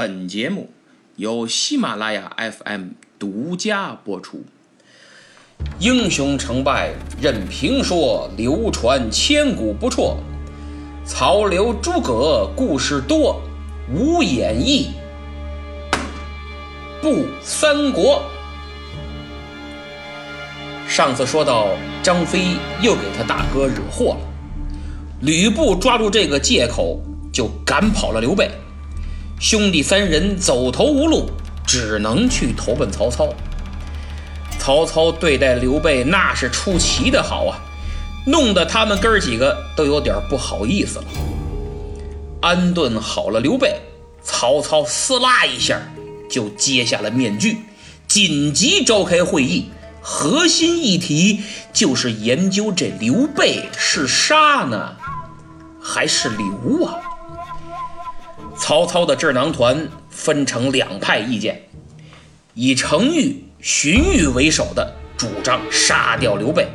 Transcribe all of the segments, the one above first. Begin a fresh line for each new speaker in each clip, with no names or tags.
本节目由喜马拉雅 FM 独家播出。
英雄成败任评说，流传千古不辍。曹刘诸葛故事多，无演义不三国。上次说到张飞又给他大哥惹祸了，吕布抓住这个借口就赶跑了刘备。兄弟三人走投无路，只能去投奔曹操。曹操对待刘备那是出奇的好啊，弄得他们哥儿几个都有点不好意思了。安顿好了刘备，曹操撕拉一下就揭下了面具，紧急召开会议，核心议题就是研究这刘备是杀呢，还是留啊？曹操的智囊团分成两派意见，以程昱、荀彧为首的主张杀掉刘备，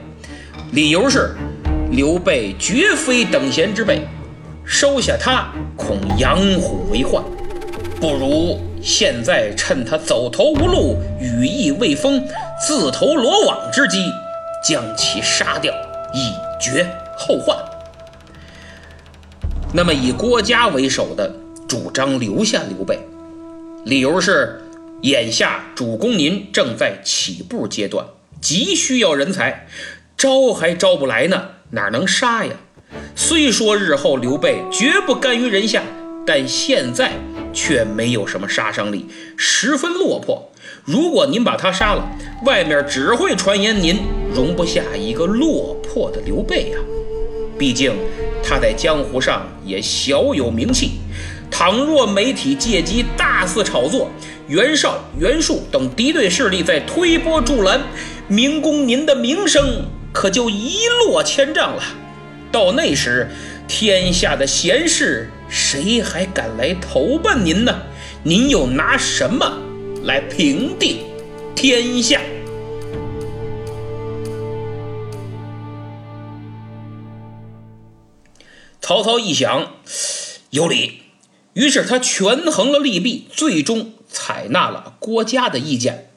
理由是刘备绝非等闲之辈，收下他恐养虎为患，不如现在趁他走投无路、羽翼未丰、自投罗网之机，将其杀掉，以绝后患。那么以郭嘉为首的。主张留下刘备，理由是眼下主公您正在起步阶段，急需要人才，招还招不来呢，哪能杀呀？虽说日后刘备绝不甘于人下，但现在却没有什么杀伤力，十分落魄。如果您把他杀了，外面只会传言您容不下一个落魄的刘备呀。毕竟他在江湖上也小有名气。倘若媒体借机大肆炒作，袁绍、袁术等敌对势力在推波助澜，明公您的名声可就一落千丈了。到那时，天下的贤士谁还敢来投奔您呢？您又拿什么来平定天下？曹操一想，有理。于是他权衡了利弊，最终采纳了郭嘉的意见，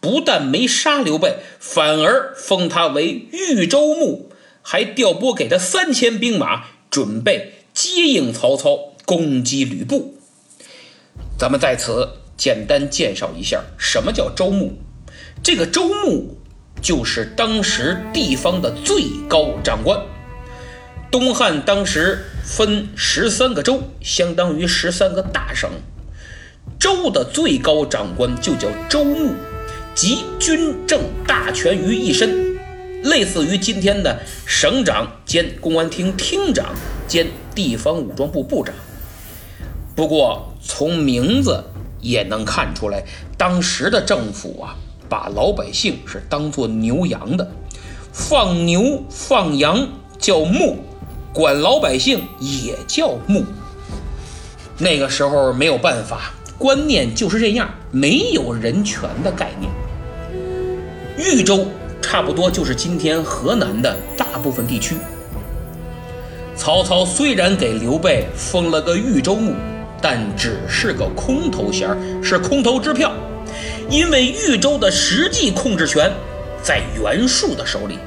不但没杀刘备，反而封他为豫州牧，还调拨给他三千兵马，准备接应曹操攻击吕布。咱们在此简单介绍一下，什么叫州牧？这个州牧就是当时地方的最高长官。东汉当时分十三个州，相当于十三个大省。州的最高长官就叫州牧，集军政大权于一身，类似于今天的省长兼公安厅厅长兼地方武装部部长。不过从名字也能看出来，当时的政府啊，把老百姓是当做牛羊的，放牛放羊叫牧。管老百姓也叫牧。那个时候没有办法，观念就是这样，没有人权的概念。豫州差不多就是今天河南的大部分地区。曹操虽然给刘备封了个豫州牧，但只是个空头衔，是空头支票，因为豫州的实际控制权在袁术的手里，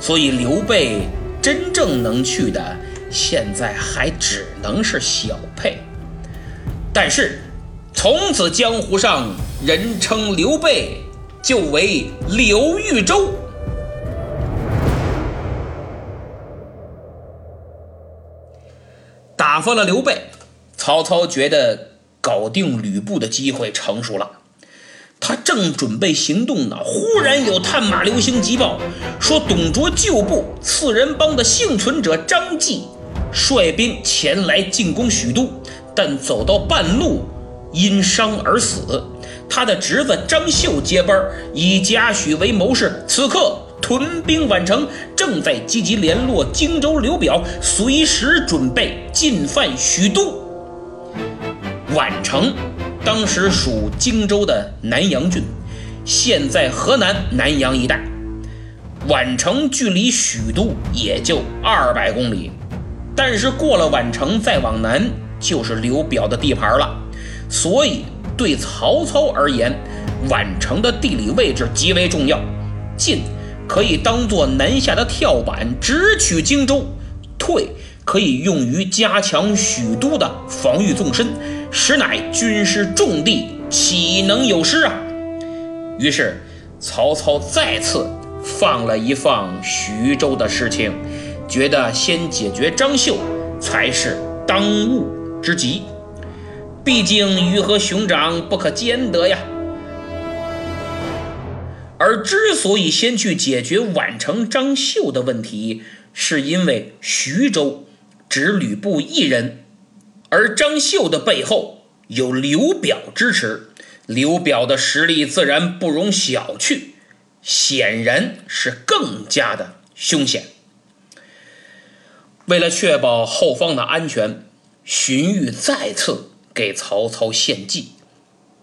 所以刘备。真正能去的，现在还只能是小沛。但是，从此江湖上人称刘备就为刘豫州。打发了刘备，曹操觉得搞定吕布的机会成熟了。他正准备行动呢，忽然有探马流星急报，说董卓旧部刺人帮的幸存者张继率兵前来进攻许都，但走到半路因伤而死。他的侄子张绣接班，以贾诩为谋士，此刻屯兵宛城，正在积极联络荆州刘表，随时准备进犯许都。宛城。当时属荆州的南阳郡，现在河南南阳一带。宛城距离许都也就二百公里，但是过了宛城再往南就是刘表的地盘了，所以对曹操而言，宛城的地理位置极为重要，进可以当做南下的跳板，直取荆州；退可以用于加强许都的防御纵深，实乃军师重地，岂能有失啊？于是曹操再次放了一放徐州的事情，觉得先解决张绣才是当务之急。毕竟鱼和熊掌不可兼得呀。而之所以先去解决宛城张绣的问题，是因为徐州只吕布一人，而张绣的背后有刘表支持，刘表的实力自然不容小觑，显然是更加的凶险。为了确保后方的安全，荀彧再次给曹操献计，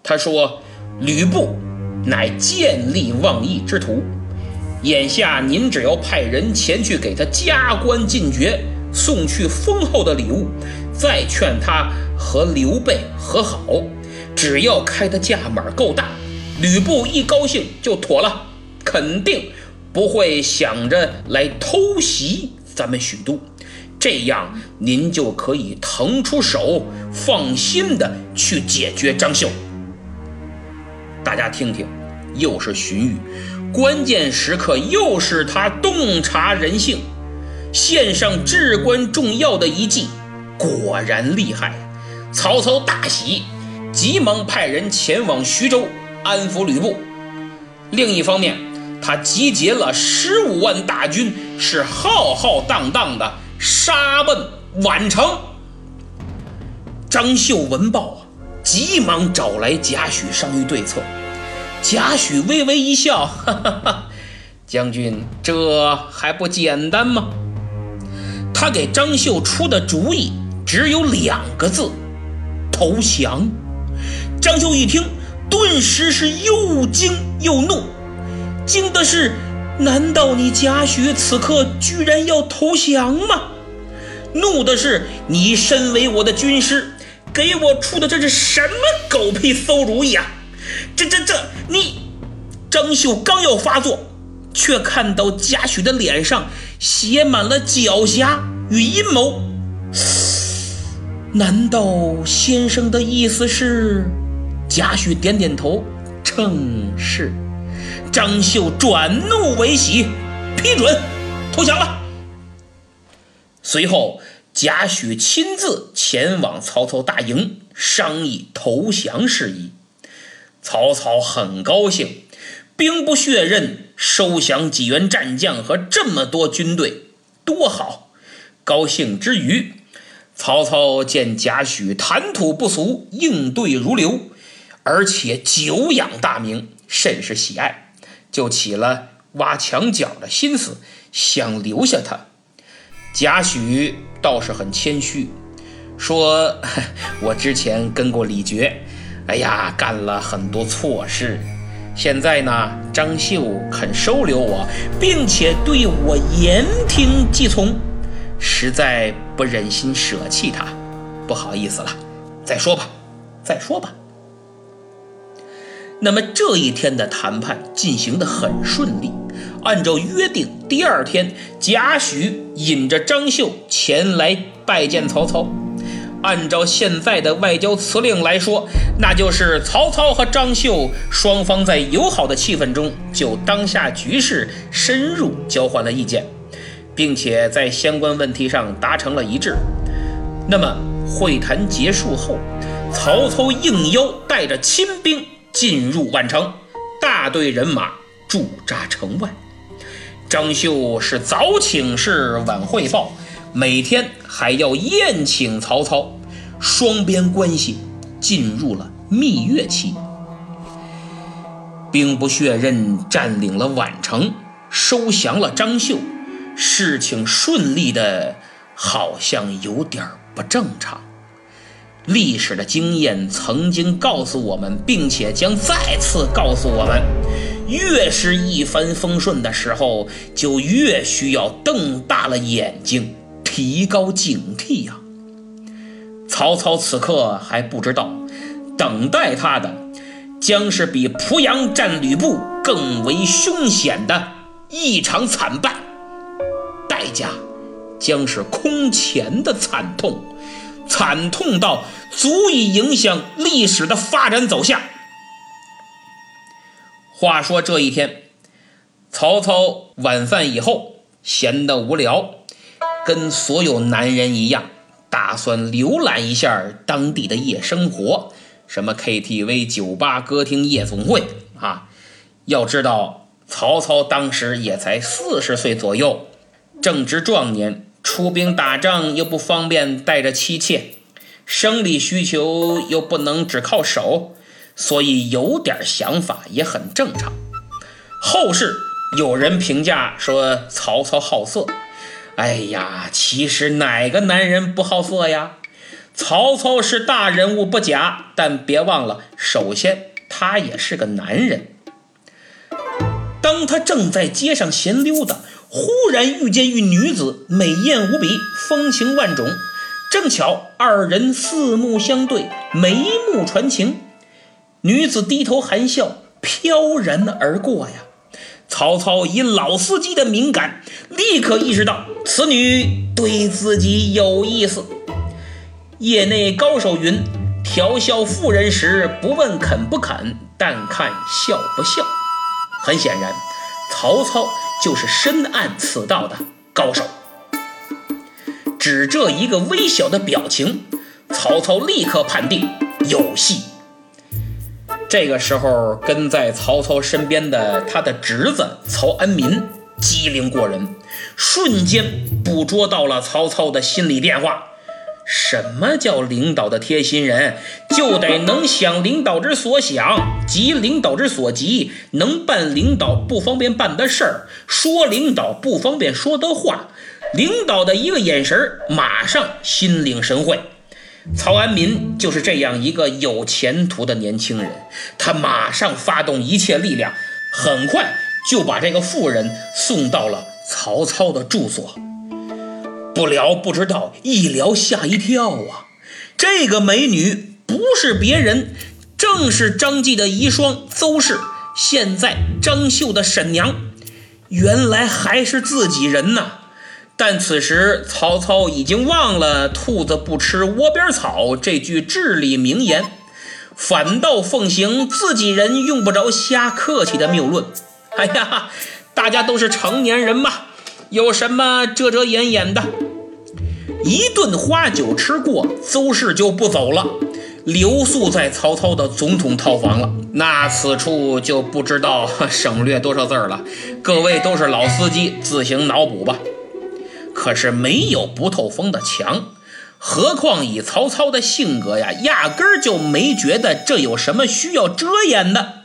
他说：“吕布。”乃见利忘义之徒，眼下您只要派人前去给他加官进爵，送去丰厚的礼物，再劝他和刘备和好，只要开的价码够大，吕布一高兴就妥了，肯定不会想着来偷袭咱们许都，这样您就可以腾出手，放心的去解决张绣。大家听听，又是荀彧，关键时刻又是他洞察人性，献上至关重要的一计，果然厉害。曹操大喜，急忙派人前往徐州安抚吕布。另一方面，他集结了十五万大军，是浩浩荡荡的杀奔宛城。张绣闻报啊！急忙找来贾诩商议对策，贾诩微微一笑，哈哈哈，将军这还不简单吗？他给张绣出的主意只有两个字：投降。张绣一听，顿时是又惊又怒。惊的是，难道你贾诩此刻居然要投降吗？怒的是，你身为我的军师。给我出的这是什么狗屁馊主意啊！这这这，你张绣刚要发作，却看到贾诩的脸上写满了狡黠与阴谋。难道先生的意思是？贾诩点点头，称是。张绣转怒为喜，批准投降了。随后。贾诩亲自前往曹操大营商议投降事宜，曹操很高兴，兵不血刃收降几员战将和这么多军队，多好！高兴之余，曹操见贾诩谈吐不俗，应对如流，而且久仰大名，甚是喜爱，就起了挖墙脚的心思，想留下他。贾诩倒是很谦虚，说：“ 我之前跟过李傕，哎呀，干了很多错事。现在呢，张绣肯收留我，并且对我言听计从，实在不忍心舍弃他。不好意思了，再说吧，再说吧。”那么这一天的谈判进行得很顺利。按照约定，第二天，贾诩引着张绣前来拜见曹操。按照现在的外交辞令来说，那就是曹操和张绣双方在友好的气氛中，就当下局势深入交换了意见，并且在相关问题上达成了一致。那么会谈结束后，曹操应邀带着亲兵。进入宛城，大队人马驻扎城外。张绣是早请示晚汇报，每天还要宴请曹操，双边关系进入了蜜月期。兵不血刃占领了宛城，收降了张绣，事情顺利的，好像有点不正常。历史的经验曾经告诉我们，并且将再次告诉我们：越是一帆风顺的时候，就越需要瞪大了眼睛，提高警惕呀。曹操此刻还不知道，等待他的将是比濮阳战吕布更为凶险的一场惨败，代价将是空前的惨痛，惨痛到足以影响历史的发展走向。话说这一天，曹操晚饭以后闲得无聊，跟所有男人一样，打算浏览一下当地的夜生活，什么 KTV、酒吧、歌厅、夜总会啊。要知道，曹操当时也才四十岁左右，正值壮年，出兵打仗又不方便带着妻妾，生理需求又不能只靠手。所以有点想法也很正常。后世有人评价说曹操好色，哎呀，其实哪个男人不好色呀？曹操是大人物不假，但别忘了，首先他也是个男人。当他正在街上闲溜达，忽然遇见一女子，美艳无比，风情万种，正巧二人四目相对，眉目传情。女子低头含笑，飘然而过呀。曹操以老司机的敏感，立刻意识到此女对自己有意思。业内高手云：调笑妇人时，不问肯不肯，但看笑不笑。很显然，曹操就是深谙此道的高手。只这一个微小的表情，曹操立刻判定有戏。这个时候，跟在曹操身边的他的侄子曹安民机灵过人，瞬间捕捉到了曹操的心理变化。什么叫领导的贴心人？就得能想领导之所想，急领导之所急，能办领导不方便办的事儿，说领导不方便说的话，领导的一个眼神马上心领神会。曹安民就是这样一个有前途的年轻人，他马上发动一切力量，很快就把这个妇人送到了曹操的住所。不聊不知道，一聊吓一跳啊！这个美女不是别人，正是张继的遗孀邹氏，现在张绣的婶娘，原来还是自己人呐！但此时，曹操已经忘了“兔子不吃窝边草”这句至理名言，反倒奉行自己人用不着瞎客气的谬论。哎呀，大家都是成年人嘛，有什么遮遮掩掩的？一顿花酒吃过，邹氏就不走了，留宿在曹操的总统套房了。那此处就不知道 省略多少字了，各位都是老司机，自行脑补吧。可是没有不透风的墙，何况以曹操的性格呀，压根儿就没觉得这有什么需要遮掩的。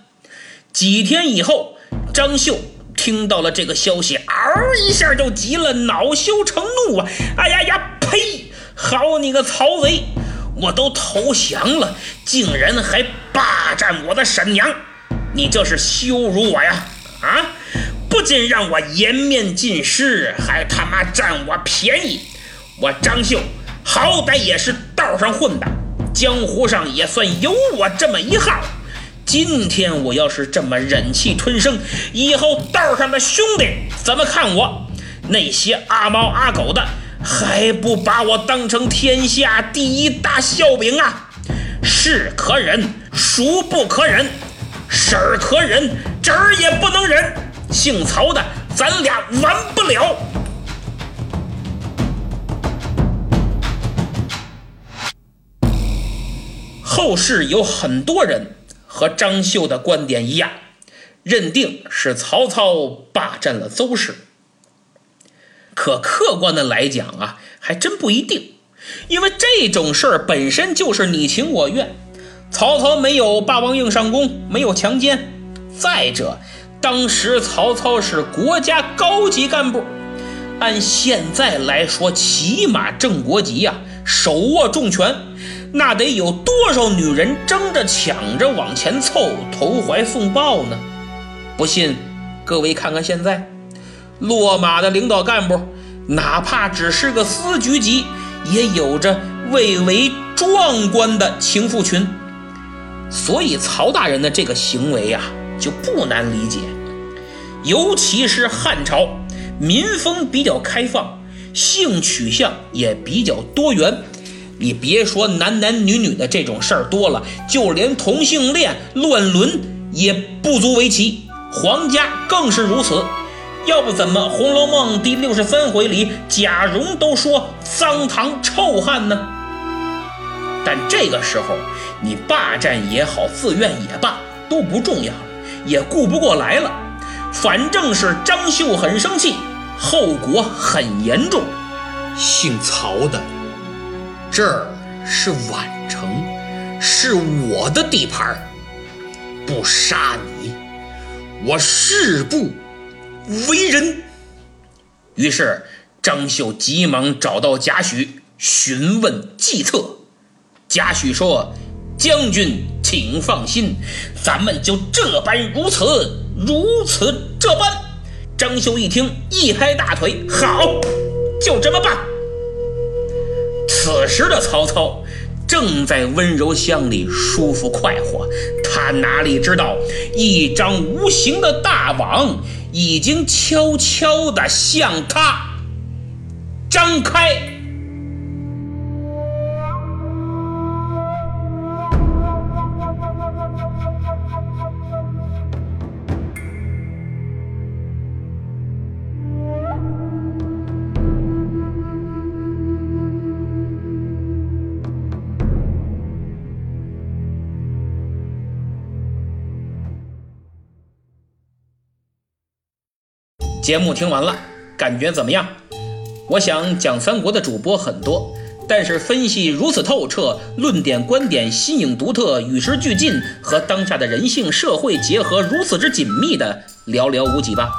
几天以后，张绣听到了这个消息，嗷一下就急了，恼羞成怒啊！哎呀呀，呸！好你个曹贼，我都投降了，竟然还霸占我的婶娘，你这是羞辱我呀！啊！不仅让我颜面尽失，还他妈占我便宜！我张绣好歹也是道上混的，江湖上也算有我这么一号。今天我要是这么忍气吞声，以后道上的兄弟怎么看我？那些阿猫阿狗的还不把我当成天下第一大笑柄啊？是可忍，孰不可忍？婶儿可忍，侄儿也不能忍。姓曹的，咱俩完不了。后世有很多人和张绣的观点一样，认定是曹操霸占了邹氏。可客观的来讲啊，还真不一定，因为这种事儿本身就是你情我愿。曹操没有霸王硬上弓，没有强奸。再者，当时曹操是国家高级干部，按现在来说，起码正国级呀，手握重权，那得有多少女人争着抢着往前凑，投怀送抱呢？不信，各位看看现在，落马的领导干部，哪怕只是个司局级，也有着蔚为壮观的情妇群。所以曹大人的这个行为呀，就不难理解。尤其是汉朝，民风比较开放，性取向也比较多元。你别说男男女女的这种事儿多了，就连同性恋、乱伦也不足为奇。皇家更是如此。要不怎么《红楼梦》第六十三回里贾蓉都说脏唐臭汉呢？但这个时候，你霸占也好，自愿也罢，都不重要，也顾不过来了。反正是张绣很生气，后果很严重。
姓曹的，这儿是宛城，是我的地盘不杀你，我誓不。为人，
于是张绣急忙找到贾诩询问计策。贾诩说：“将军请放心，咱们就这般如此，如此这般。”张绣一听，一拍大腿：“好，就这么办。”此时的曹操正在温柔乡里舒服快活，他哪里知道一张无形的大网。已经悄悄地向他张开。节目听完了，感觉怎么样？我想讲三国的主播很多，但是分析如此透彻，论点观点新颖独特，与时俱进，和当下的人性社会结合如此之紧密的寥寥无几吧。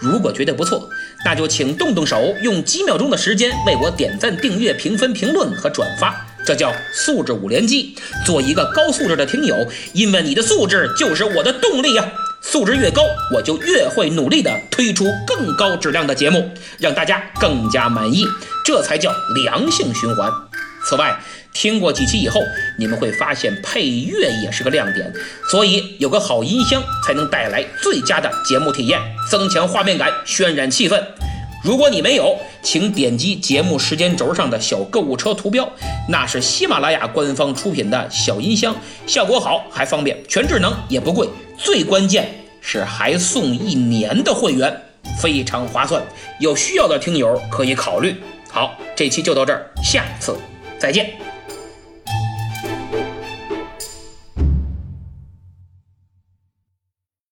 如果觉得不错，那就请动动手，用几秒钟的时间为我点赞、订阅、评分、评论和转发，这叫素质五连击。做一个高素质的听友，因为你的素质就是我的动力呀。素质越高，我就越会努力的推出更高质量的节目，让大家更加满意，这才叫良性循环。此外，听过几期以后，你们会发现配乐也是个亮点，所以有个好音箱才能带来最佳的节目体验，增强画面感，渲染气氛。如果你没有，请点击节目时间轴上的小购物车图标，那是喜马拉雅官方出品的小音箱，效果好还方便，全智能也不贵，最关键是还送一年的会员，非常划算。有需要的听友可以考虑。好，这期就到这儿，下次再见。